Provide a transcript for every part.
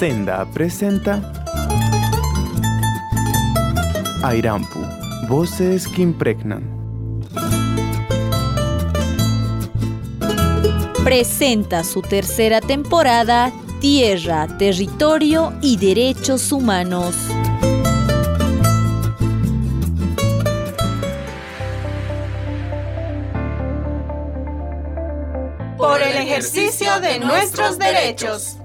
Senda presenta Airampu, voces que impregnan. Presenta su tercera temporada Tierra, Territorio y Derechos Humanos. Por el ejercicio de nuestros derechos.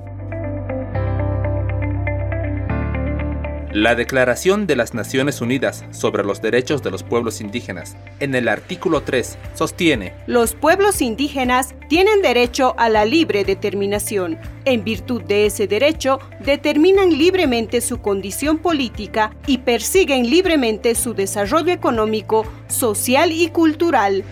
La Declaración de las Naciones Unidas sobre los Derechos de los Pueblos Indígenas, en el artículo 3, sostiene, Los pueblos indígenas tienen derecho a la libre determinación. En virtud de ese derecho, determinan libremente su condición política y persiguen libremente su desarrollo económico, social y cultural.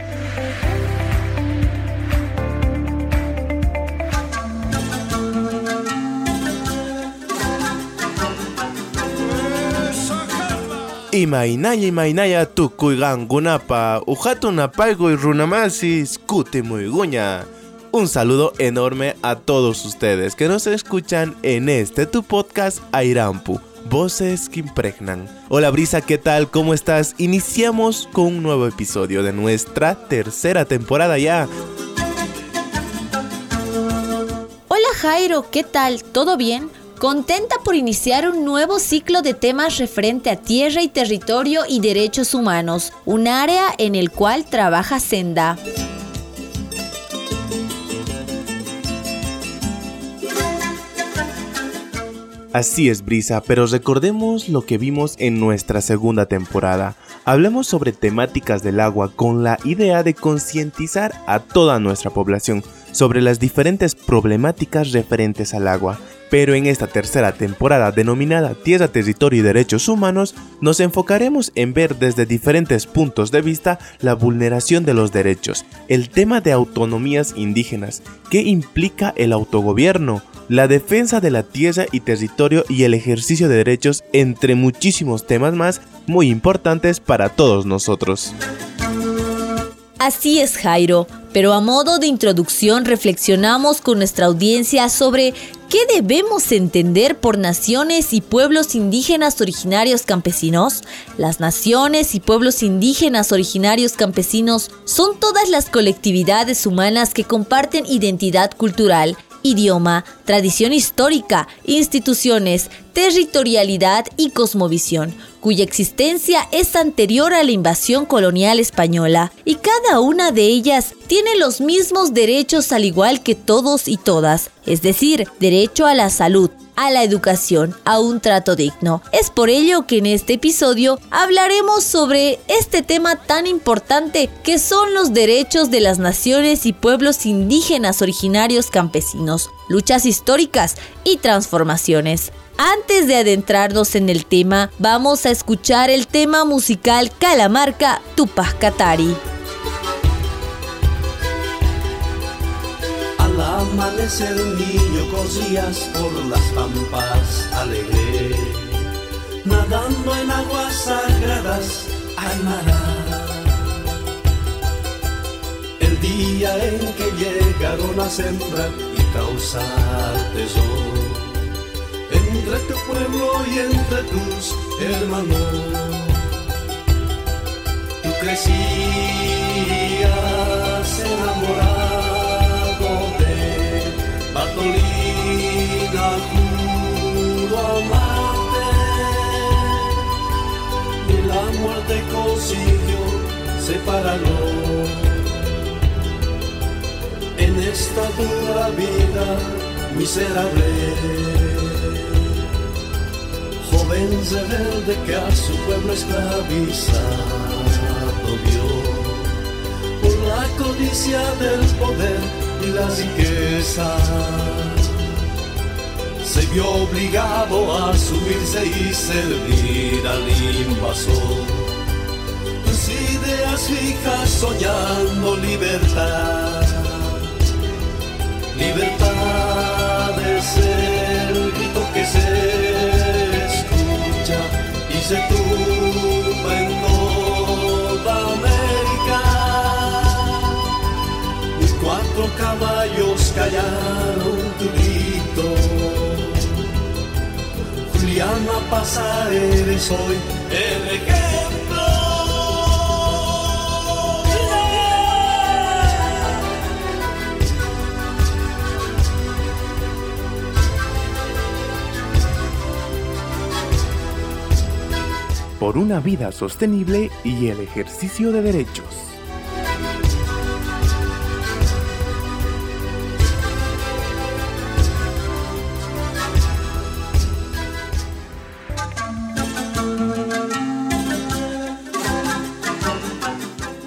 Imainaya imainaya tukuygangunapa ujatunapaygo y runamasi skutimuyguña. Un saludo enorme a todos ustedes que nos escuchan en este tu podcast Airampu, Voces que impregnan. Hola Brisa, ¿qué tal? ¿Cómo estás? Iniciamos con un nuevo episodio de nuestra tercera temporada ya. Hola Jairo, ¿qué tal? ¿Todo bien? Contenta por iniciar un nuevo ciclo de temas referente a tierra y territorio y derechos humanos, un área en el cual trabaja Senda. Así es, Brisa, pero recordemos lo que vimos en nuestra segunda temporada. Hablemos sobre temáticas del agua con la idea de concientizar a toda nuestra población sobre las diferentes problemáticas referentes al agua. Pero en esta tercera temporada denominada Tierra, Territorio y Derechos Humanos, nos enfocaremos en ver desde diferentes puntos de vista la vulneración de los derechos, el tema de autonomías indígenas, qué implica el autogobierno, la defensa de la tierra y territorio y el ejercicio de derechos, entre muchísimos temas más muy importantes para todos nosotros. Así es, Jairo, pero a modo de introducción reflexionamos con nuestra audiencia sobre qué debemos entender por naciones y pueblos indígenas originarios campesinos. Las naciones y pueblos indígenas originarios campesinos son todas las colectividades humanas que comparten identidad cultural, idioma, tradición histórica, instituciones, territorialidad y cosmovisión, cuya existencia es anterior a la invasión colonial española, y cada una de ellas tiene los mismos derechos al igual que todos y todas, es decir, derecho a la salud, a la educación, a un trato digno. Es por ello que en este episodio hablaremos sobre este tema tan importante que son los derechos de las naciones y pueblos indígenas originarios campesinos, luchas históricas y transformaciones. Antes de adentrarnos en el tema, vamos a escuchar el tema musical Calamarca Tupac Katari. Al amanecer niño corrías por las pampas alegre, nadando en aguas sagradas, Aymara. El día en que llegaron a sembrar y causar tesoro entre tu pueblo y entre tus hermanos. Tú crecías enamorado Bartolina, juro amarte. Y la muerte consiguió separarnos. En esta dura vida miserable joven rebelde que a su pueblo esclavizado vio por la codicia del poder y la riqueza. Se vio obligado a subirse y servir al invasor. Tus ideas fijas soñando libertad, libertad Boliviana pasa, eres hoy el ejemplo. Por una vida sostenible y el ejercicio de derechos.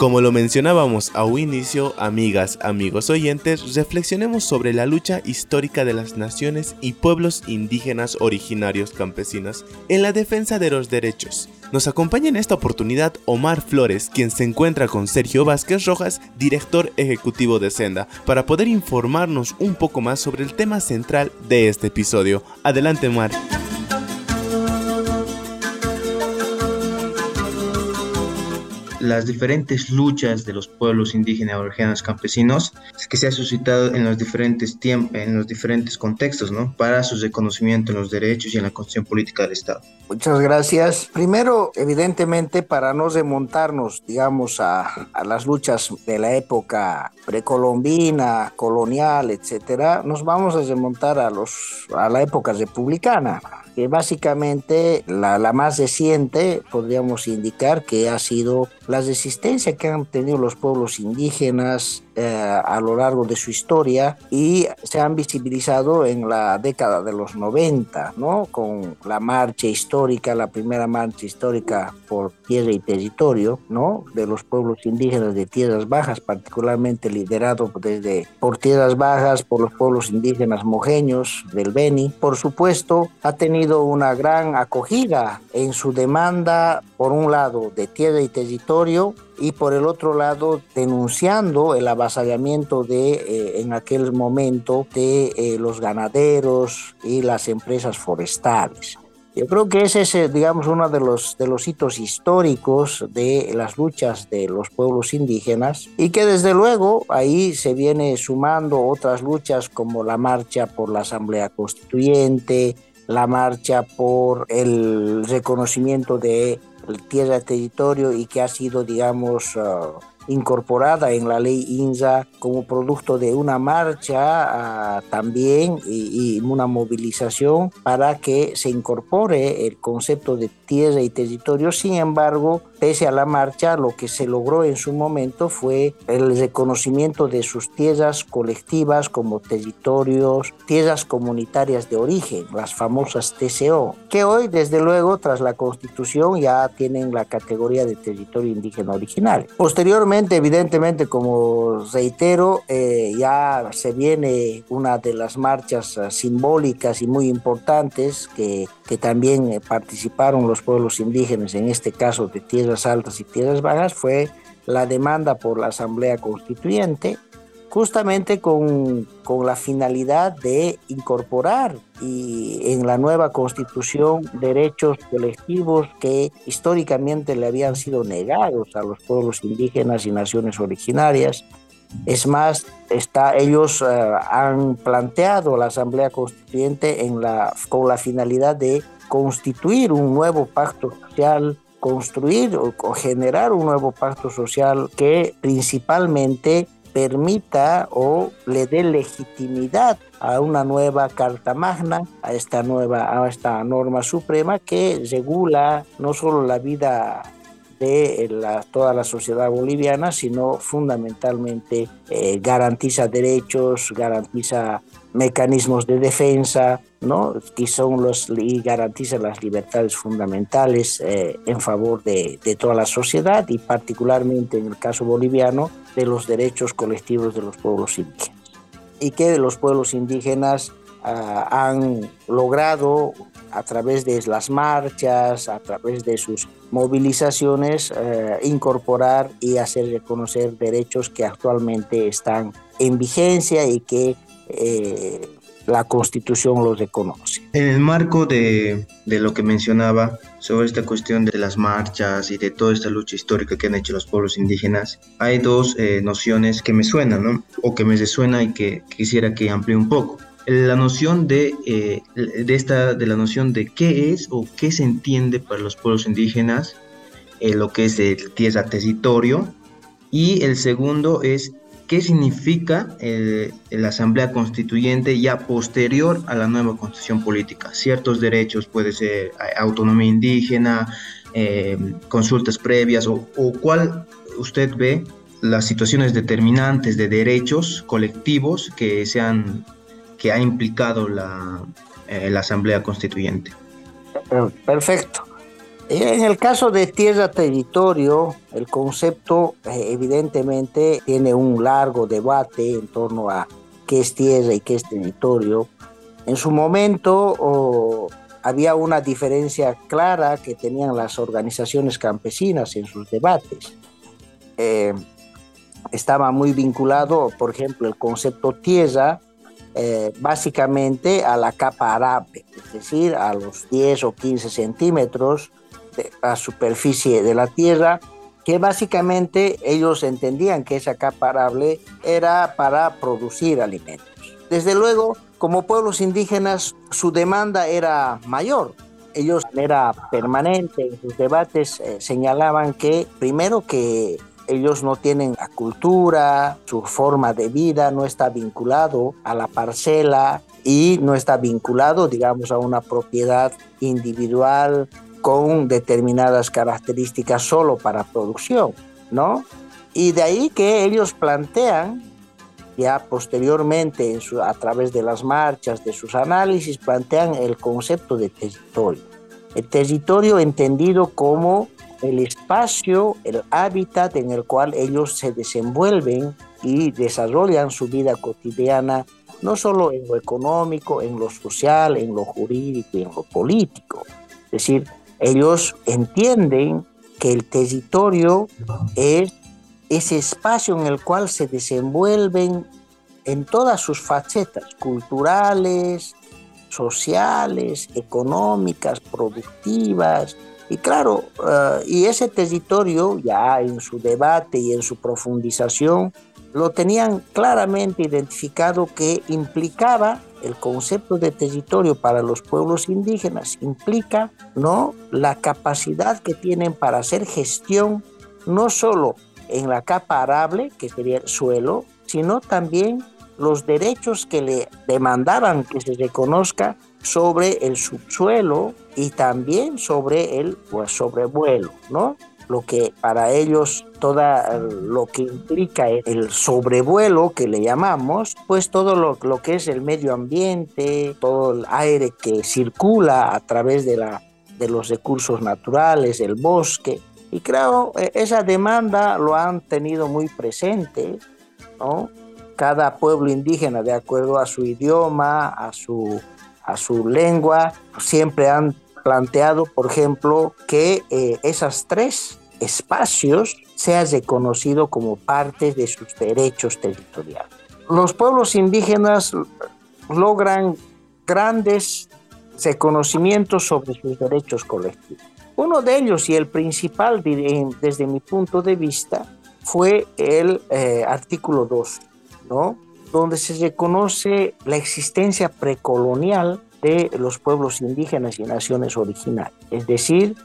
Como lo mencionábamos a un inicio, amigas, amigos oyentes, reflexionemos sobre la lucha histórica de las naciones y pueblos indígenas originarios campesinos en la defensa de los derechos. Nos acompaña en esta oportunidad Omar Flores, quien se encuentra con Sergio Vázquez Rojas, director ejecutivo de Senda, para poder informarnos un poco más sobre el tema central de este episodio. Adelante, Omar. Las diferentes luchas de los pueblos indígenas, originarios, campesinos, que se ha suscitado en los diferentes tiempos, en los diferentes contextos, ¿no? Para su reconocimiento en los derechos y en la constitución política del Estado. Muchas gracias. Primero, evidentemente, para no remontarnos, digamos, a, a las luchas de la época precolombina, colonial, etcétera, nos vamos a remontar a, los, a la época republicana que básicamente la, la, más reciente podríamos indicar que ha sido la resistencia que han tenido los pueblos indígenas eh, a lo largo de su historia y se han visibilizado en la década de los 90, ¿no? Con la marcha histórica, la primera marcha histórica por tierra y territorio, ¿no? De los pueblos indígenas de tierras bajas, particularmente liderado desde por tierras bajas, por los pueblos indígenas mojeños del Beni. Por supuesto, ha tenido una gran acogida en su demanda, por un lado, de tierra y territorio, y por el otro lado denunciando el avasallamiento de eh, en aquel momento de eh, los ganaderos y las empresas forestales. Yo creo que ese es, eh, digamos, uno de los, de los hitos históricos de las luchas de los pueblos indígenas y que desde luego ahí se viene sumando otras luchas como la marcha por la Asamblea Constituyente, la marcha por el reconocimiento de tierra territorio y que ha sido, digamos, ah, incorporada en la ley INSA como producto de una marcha ah, también y, una movilización para que se incorpore el concepto de tierra y territorio. Sin embargo, pese a la marcha, lo que se logró en su momento fue el reconocimiento de sus tierras colectivas como territorios, tierras comunitarias de origen, las famosas TCO, que hoy, desde luego, tras la constitución ya tienen la categoría de territorio indígena original. Posteriormente, evidentemente, como reitero, eh, ya se viene una de las marchas eh, simbólicas y muy importantes que, que también eh, participaron los pueblos indígenas, en este caso de tierras tierras altas y tierras bajas fue la demanda por la Asamblea Constituyente, justamente con, con la finalidad de incorporar y en la nueva constitución derechos colectivos que históricamente le habían sido negados a los pueblos indígenas y naciones originarias. Es más, está, ellos uh, han planteado la Asamblea Constituyente en la, con la finalidad de constituir un nuevo pacto social construir o, generar un nuevo pacto social que principalmente permita o le dé legitimidad a una nueva Carta Magna, a esta nueva, a esta norma suprema que regula no solo la vida de la, toda la sociedad boliviana, sino fundamentalmente eh, garantiza derechos, garantiza mecanismos de defensa, ¿no? que son los y garantiza las libertades fundamentales eh, en favor de, de, toda la sociedad y particularmente en el caso boliviano de los derechos colectivos de los pueblos indígenas y que los pueblos indígenas ah, han logrado a través de las marchas, a través de sus movilizaciones, eh, incorporar y hacer reconocer derechos que actualmente están en vigencia y que eh, la Constitución los reconoce. En el marco de, de, lo que mencionaba sobre esta cuestión de las marchas y de toda esta lucha histórica que han hecho los pueblos indígenas, hay dos eh, nociones que me suenan, ¿no? O que me resuena y que quisiera que amplíe un poco. la noción de, eh, de, esta, de la noción de qué es o qué se entiende para los pueblos indígenas, eh, lo que es el tierra territorio, y el segundo es qué significa eh, la Asamblea Constituyente ya posterior a la nueva constitución política. Ciertos derechos, puede ser autonomía indígena, consultas previas, o, o cuál usted ve las situaciones determinantes de derechos colectivos que se han que ha implicado la, eh, la Asamblea Constituyente. Perfecto. En el caso de tierra-territorio, el concepto eh, evidentemente tiene un largo debate en torno a qué es tierra y qué es territorio. En su momento había una diferencia clara que tenían las organizaciones campesinas en sus debates. Eh, estaba muy vinculado, por ejemplo, el concepto tierra eh, básicamente a la capa arable, es decir, a los 10 o 15 centímetros la superficie de la Tierra, que básicamente ellos entendían que esa capa arable era para producir alimentos. Desde luego, como pueblos indígenas, su demanda era mayor. Ellos era permanente, en sus debates eh, señalaban que primero que ellos no tienen la cultura, su forma de vida no está vinculado a la parcela y no está vinculado, digamos, a una propiedad individual con determinadas características solo para producción, ¿no? Y de ahí que ellos plantean, ya posteriormente a través de las marchas, de sus análisis, plantean el concepto de territorio. El territorio entendido como el espacio, el hábitat en el cual ellos se desenvuelven y desarrollan su vida cotidiana, no solo en lo económico, en lo social, en lo jurídico y en lo político. Es decir, ellos entienden que el territorio es ese espacio en el cual se desenvuelven en todas sus facetas culturales, sociales, económicas, productivas, y claro, eh, y ese territorio ya en su debate y en su profundización lo tenían claramente identificado que implicaba el concepto de territorio para los pueblos indígenas implica no la capacidad que tienen para hacer gestión no solo en la capa arable que sería el suelo sino también los derechos que le demandaban que se reconozca sobre el subsuelo y también sobre el pues, sobrevuelo, ¿no? Lo que para ellos toda lo que implica el sobrevuelo que le llamamos, pues todo lo, lo que es el medio ambiente, todo el aire que circula a través de, la, de los recursos naturales, el bosque. Y creo e, esa demanda lo han tenido muy presente, ¿no? Cada pueblo indígena, de acuerdo a su idioma, a su a su lengua, siempre han planteado, por ejemplo, que eh, esas tres espacios sean reconocidos como parte de sus derechos territoriales. Los pueblos indígenas logran grandes reconocimientos sobre sus derechos colectivos. Uno de ellos y el principal desde mi punto de vista fue el eh, artículo 2, ¿no? donde se reconoce la existencia precolonial de los pueblos indígenas y naciones originales. Es decir,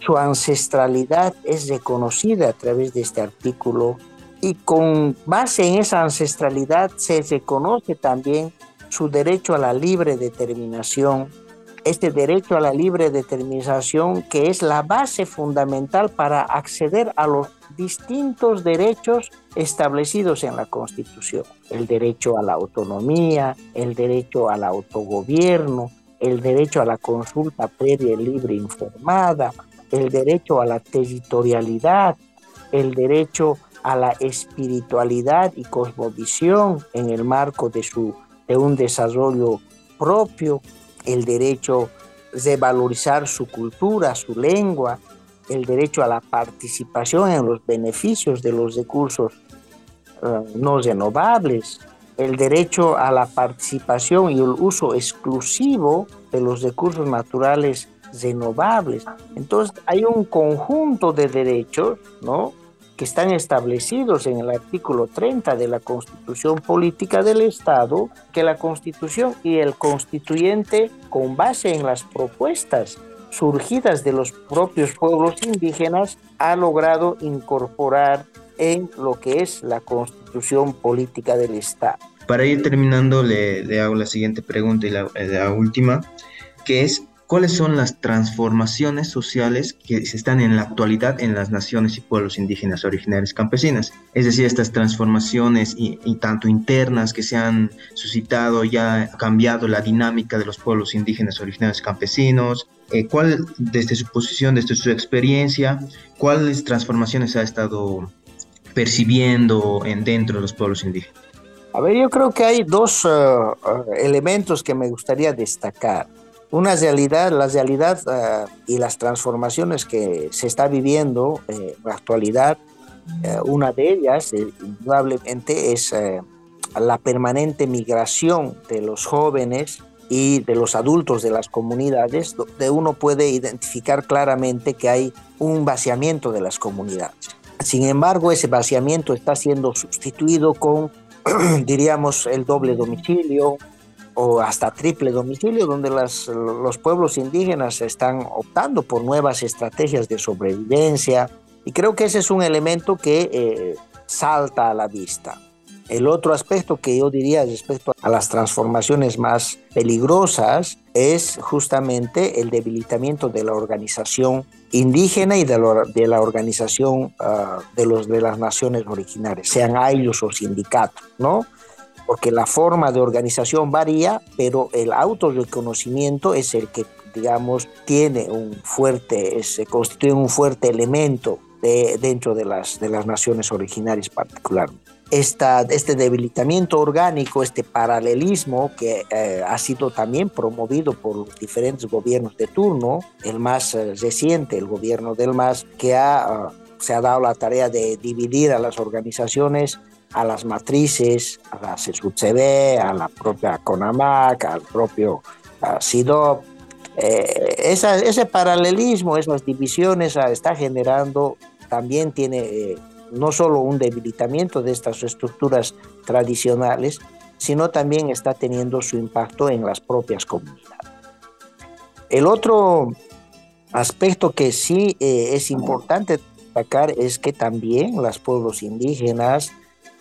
su ancestralidad es reconocida a través de este artículo y con base en esa ancestralidad se reconoce también su derecho a la libre determinación este derecho a la libre determinación que es la base fundamental para acceder a los distintos derechos establecidos en la Constitución. El derecho a la autonomía, el derecho al autogobierno, el derecho a la consulta previa, libre e informada, el derecho a la territorialidad, el derecho a la espiritualidad y cosmovisión en el marco de, su, de un desarrollo propio, el derecho de valorizar su cultura, su lengua, el derecho a la participación en los beneficios de los recursos eh, no renovables, el derecho a la participación y el uso exclusivo de los recursos naturales renovables. Entonces hay un conjunto de derechos, ¿no? Que están establecidos en el artículo 30 de la Constitución Política del Estado, que la Constitución y el constituyente, con base en las propuestas surgidas de los propios pueblos indígenas, ha logrado incorporar en lo que es la Constitución Política del Estado. Para ir terminando, le, hago la siguiente pregunta y la última, que es ¿Cuáles son las transformaciones sociales que se están en la actualidad en las naciones y pueblos indígenas originarios campesinas? Es decir, estas transformaciones y, tanto internas que se han suscitado, ya ha cambiado la dinámica de los pueblos indígenas originarios campesinos. Eh, ¿Cuál, desde su posición, desde su experiencia, cuáles transformaciones ha estado percibiendo en dentro de los pueblos indígenas? A ver, yo creo que hay dos eh, eh, elementos que me gustaría destacar una realidad, la realidad eh, y las transformaciones que se está viviendo eh, en la actualidad, eh, una de ellas, indudablemente, es la permanente migración de los jóvenes y de los adultos de las comunidades, donde uno puede identificar claramente que hay un vaciamiento de las comunidades. Sin embargo, ese vaciamiento está siendo sustituido con, diríamos, el doble domicilio, o hasta triple domicilio, donde los pueblos indígenas están optando por nuevas estrategias de sobrevivencia. Y creo que ese es un elemento que eh, salta a la vista. El otro aspecto que yo diría respecto a las transformaciones más peligrosas es justamente el debilitamiento de la organización indígena y de la, organización ah, de, los, de las naciones originarias, sean ellos o sindicatos, ¿no? Porque la forma de organización varía, pero el autorreconocimiento es el que, digamos, tiene un fuerte, se constituye un fuerte elemento de, dentro de las, de las naciones originarias particularmente. Esta, este debilitamiento orgánico, este paralelismo que eh, ha sido también promovido por diferentes gobiernos de turno, el más eh, reciente, el gobierno del MAS, que ha, ah, se ha dado la tarea de dividir a las organizaciones a las matrices, a la CSUCB, a la propia CONAMAC, al propio SIDOP. Eh, ese paralelismo, esas divisiones ah, está generando, también tiene eh, no solo un debilitamiento de estas estructuras tradicionales, sino también está teniendo su impacto en las propias comunidades. El otro aspecto que sí eh, es importante destacar es que también los pueblos indígenas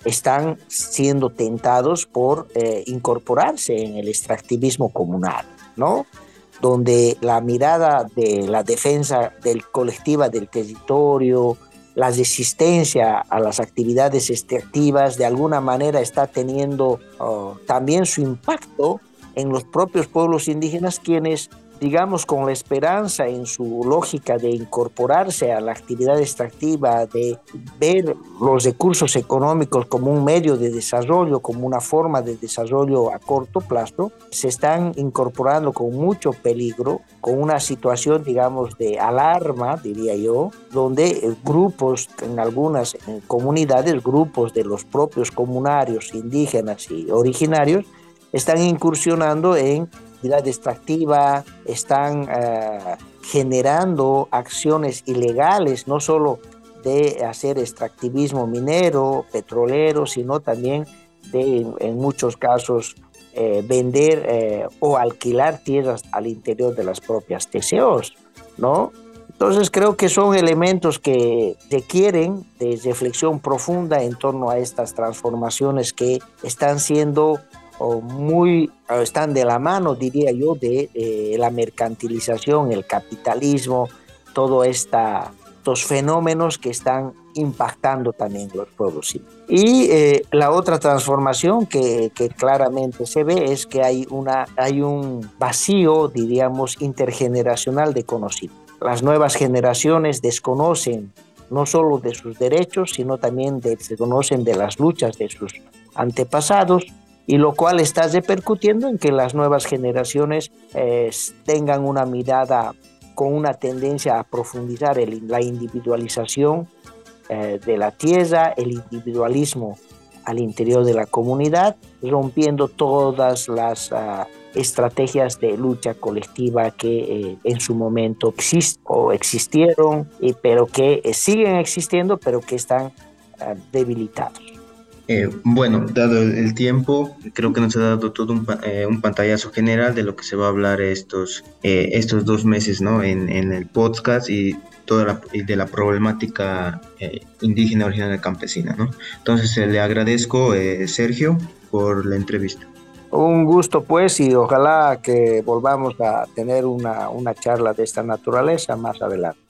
están siendo tentados por eh, incorporarse en el extractivismo comunal, ¿no? Donde la mirada de la defensa del colectiva del territorio, la resistencia a las actividades extractivas, de alguna manera está teniendo oh, también su impacto en los propios pueblos indígenas, quienes digamos, con la esperanza en su lógica de incorporarse a la actividad extractiva, de ver los recursos económicos como un medio de desarrollo, como una forma de desarrollo a corto plazo, se están incorporando con mucho peligro, con una situación, digamos, de alarma, diría yo, donde grupos, en algunas comunidades, grupos de los propios comunarios indígenas y originarios, están incursionando en actividad extractiva, están eh, generando acciones ilegales, no solo de hacer extractivismo minero, petrolero, sino también de, en muchos casos, eh, vender eh, o alquilar tierras al interior de las propias TCOs, ¿no? Entonces creo que son elementos que requieren de reflexión profunda en torno a estas transformaciones que están siendo muy están de la mano, diría yo, de, la mercantilización, el capitalismo, todos estos fenómenos que están impactando también los pueblos. Y eh, la otra transformación que, que, claramente se ve es que hay, una, hay un vacío, diríamos, intergeneracional de conocimiento. Las nuevas generaciones desconocen no solo de sus derechos, sino también desconocen de las luchas de sus antepasados y lo cual está repercutiendo en que las nuevas generaciones eh, tengan una mirada con una tendencia a profundizar la individualización eh, de la tierra, el individualismo al interior de la comunidad, rompiendo todas las ah, estrategias de lucha colectiva que eh, en su momento exist o existieron, y, pero que siguen existiendo, pero que están ah, debilitados. Eh, bueno, dado el tiempo, creo que nos ha dado todo un, un, pantallazo general de lo que se va a hablar estos, estos dos meses ¿no? en, el podcast y toda la, de la problemática indígena originaria campesina. ¿no? Entonces, le agradezco, Sergio, por la entrevista. Un gusto pues y ojalá que volvamos a tener una, una charla de esta naturaleza más adelante.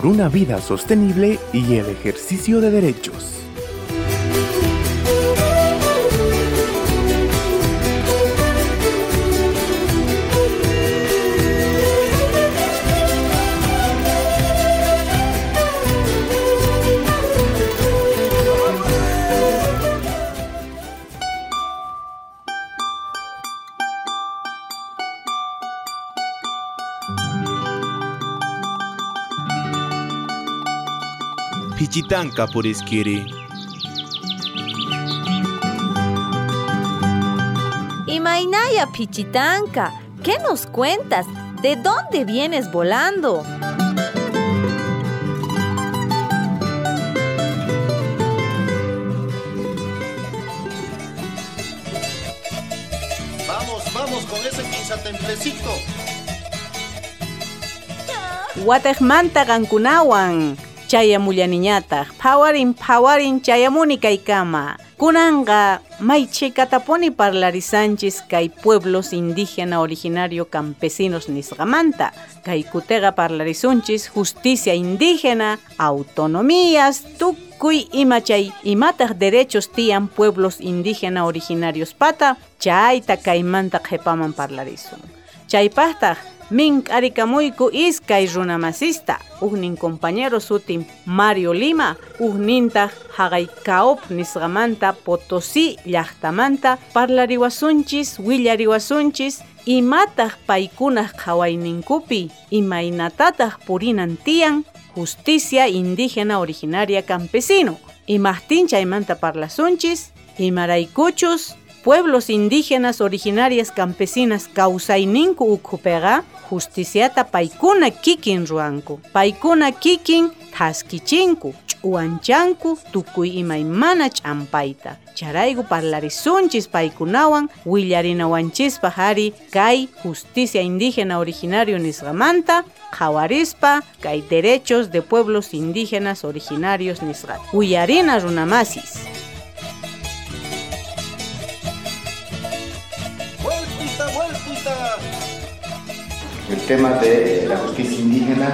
Por una vida sostenible y el ejercicio de derechos. Pichitanka por Iskiri. Imainaya Pichitanka, ¿qué nos cuentas? ¿De dónde vienes volando? Vamos, vamos con ese pinzatemplecito. Guatejmanta Gankunawan chayamulaniñataq phawarin phawarin chayamuni kaykama kunanga mayche kataponi parlarisanchis kay pueblos indígena originario campesinos nisqamanta kay kutega parlarisunchis justicia indígena autonomías tukuy imachay imataq derechos tian pueblos indígena originarios pata chayta kaymanta qhipaman parlarisun. Chaypaqtaq Min arikamuyku iskay runamasista, ugnin compañero sutim Mario Lima, ugninta haqaykaop nisqamanta Potosí llaqtamanta parlariwasunchis, willariwasunchis, imataq paykunaq qhawayninkupi, imaynatataq purinan tiyan, justicia indígena originaria campesino. Imahtin chaymanta parlasunchis, imaraykuchus, pueblos indígenas originarias campesinas kawsayninku ukupega justiciata paikuna kikin ruanku paikuna kikin thaskichinku ch'uanchanku tukuy imaymana ch'ampayta charayku parlarisunchis paykunawan willarinawanchispa hari kay justicia indígena originario nisqamanta qhawarispa kay derechos de pueblos indígenas originarios nisqa willarina runamasis el tema de la justicia indígena,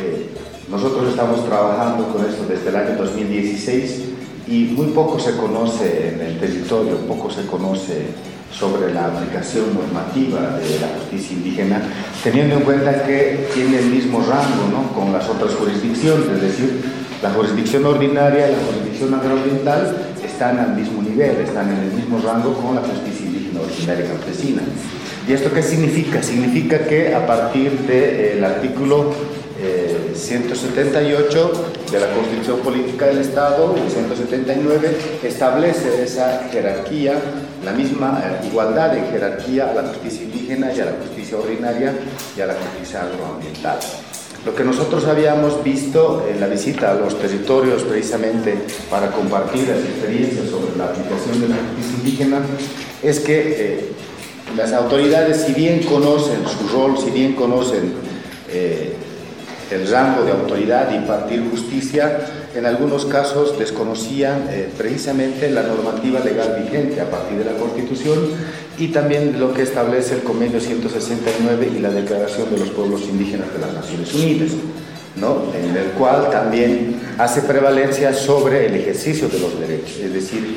eh, nosotros estamos trabajando con esto desde el año 2016 y muy poco se conoce en el territorio, poco se conoce sobre la aplicación normativa de la justicia indígena, teniendo en cuenta que tiene el mismo rango ¿no? con las otras jurisdicciones, es decir, la jurisdicción ordinaria y la jurisdicción agroambiental están al mismo nivel, están en el mismo rango con la justicia indígena ordinaria campesina. ¿Y esto qué significa? Significa que a partir del artículo 178 eh, de la Constitución Política del Estado, el 179, establece esa jerarquía, la misma eh, igualdad en jerarquía a la justicia indígena y a la justicia ordinaria y a la justicia agroambiental. Lo que nosotros habíamos visto en la visita a los territorios precisamente para compartir las experiencias sobre la aplicación de la justicia indígena es que eh, las autoridades, si bien conocen su rol, si bien conocen eh, el rango de autoridad y impartir justicia, en algunos casos desconocían eh, precisamente la normativa legal vigente a partir de la Constitución y también lo que establece el Convenio 169 y la Declaración de los Pueblos Indígenas de las Naciones Unidas, ¿no? en el cual también hace prevalencia sobre el ejercicio de los derechos, es decir,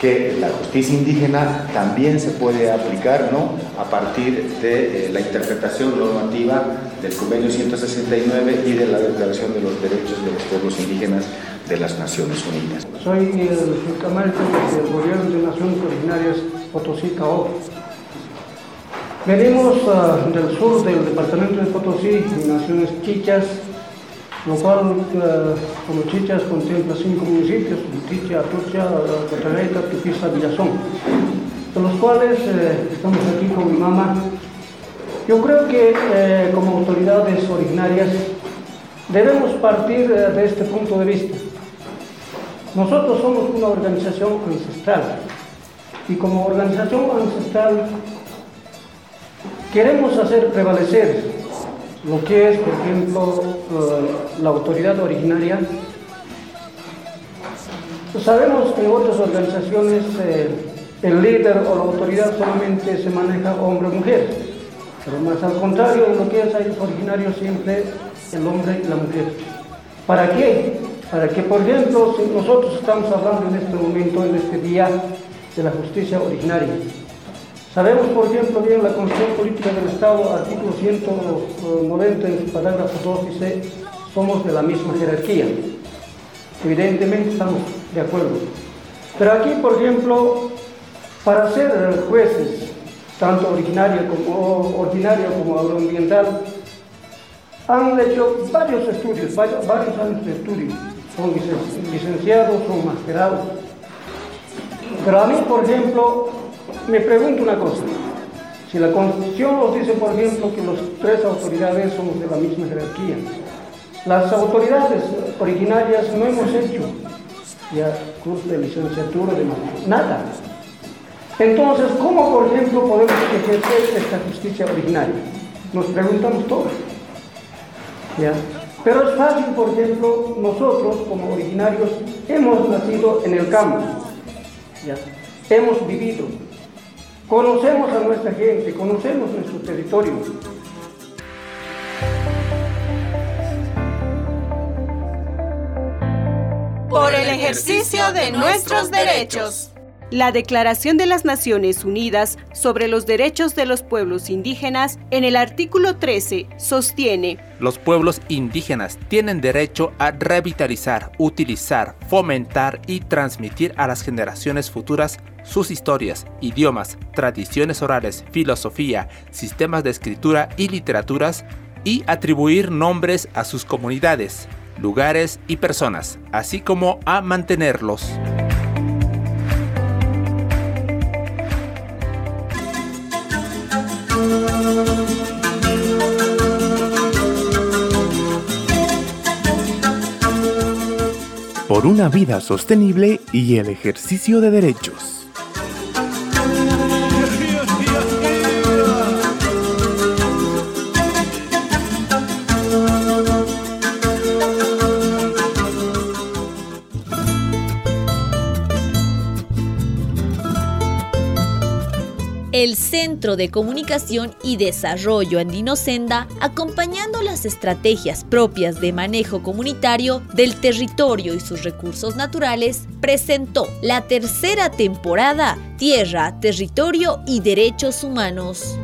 que la justicia indígena también se puede aplicar ¿no? a partir de eh, la interpretación normativa del Convenio 169 y de la Declaración de los Derechos de los Pueblos Indígenas de las Naciones Unidas. Soy el subcamarero del Gobierno de Naciones Originarias Potosí Cao. Venimos uh, del sur del departamento de Potosí, Naciones Chichas, lo cual eh, como Chichas contempla cinco municipios, Chicha, Atucha, Cotareta, Tupiza, Villazón, de los cuales eh, estamos aquí con mi mamá. Yo creo que eh, como autoridades originarias debemos partir de este punto de vista. Nosotros somos una organización ancestral y como organización ancestral queremos hacer prevalecer lo que es, por ejemplo, eh, la autoridad originaria. Pues sabemos que en otras organizaciones eh, el líder o la autoridad solamente se maneja hombre o mujer, pero más al contrario, lo que es originario siempre el hombre y la mujer. ¿Para qué? Para que, por ejemplo, si nosotros estamos hablando en este momento, en este día de la justicia originaria, Sabemos, por ejemplo, bien la Constitución Política del Estado, artículo 190 en su parágrafo 2 dice, somos de la misma jerarquía. Evidentemente estamos de acuerdo. Pero aquí, por ejemplo, para ser jueces, tanto originaria como ordinaria como agroambiental, han hecho varios estudios, varios años de estudio. Son licenciados, son masterados. Pero a mí, por ejemplo, me pregunto una cosa. Si la Constitución nos dice, por ejemplo, que las tres autoridades somos de la misma jerarquía, las autoridades originarias no hemos hecho ya curso de licenciatura, de nada. Entonces, ¿cómo, por ejemplo, podemos ejercer esta justicia originaria? Nos preguntamos todos. ¿Ya? Pero es fácil, por ejemplo, nosotros como originarios hemos nacido en el campo, ¿ya? hemos vivido, Conocemos a nuestra gente, conocemos nuestro territorio. Por el ejercicio de nuestros derechos. La Declaración de las Naciones Unidas sobre los Derechos de los Pueblos Indígenas en el artículo 13 sostiene Los pueblos indígenas tienen derecho a revitalizar, utilizar, fomentar y transmitir a las generaciones futuras sus historias, idiomas, tradiciones orales, filosofía, sistemas de escritura y literaturas y atribuir nombres a sus comunidades, lugares y personas, así como a mantenerlos. Por una vida sostenible y el ejercicio de derechos. Centro de Comunicación y Desarrollo Andino Senda, acompañando las estrategias propias de manejo comunitario del territorio y sus recursos naturales, presentó la tercera temporada Tierra, Territorio y Derechos Humanos.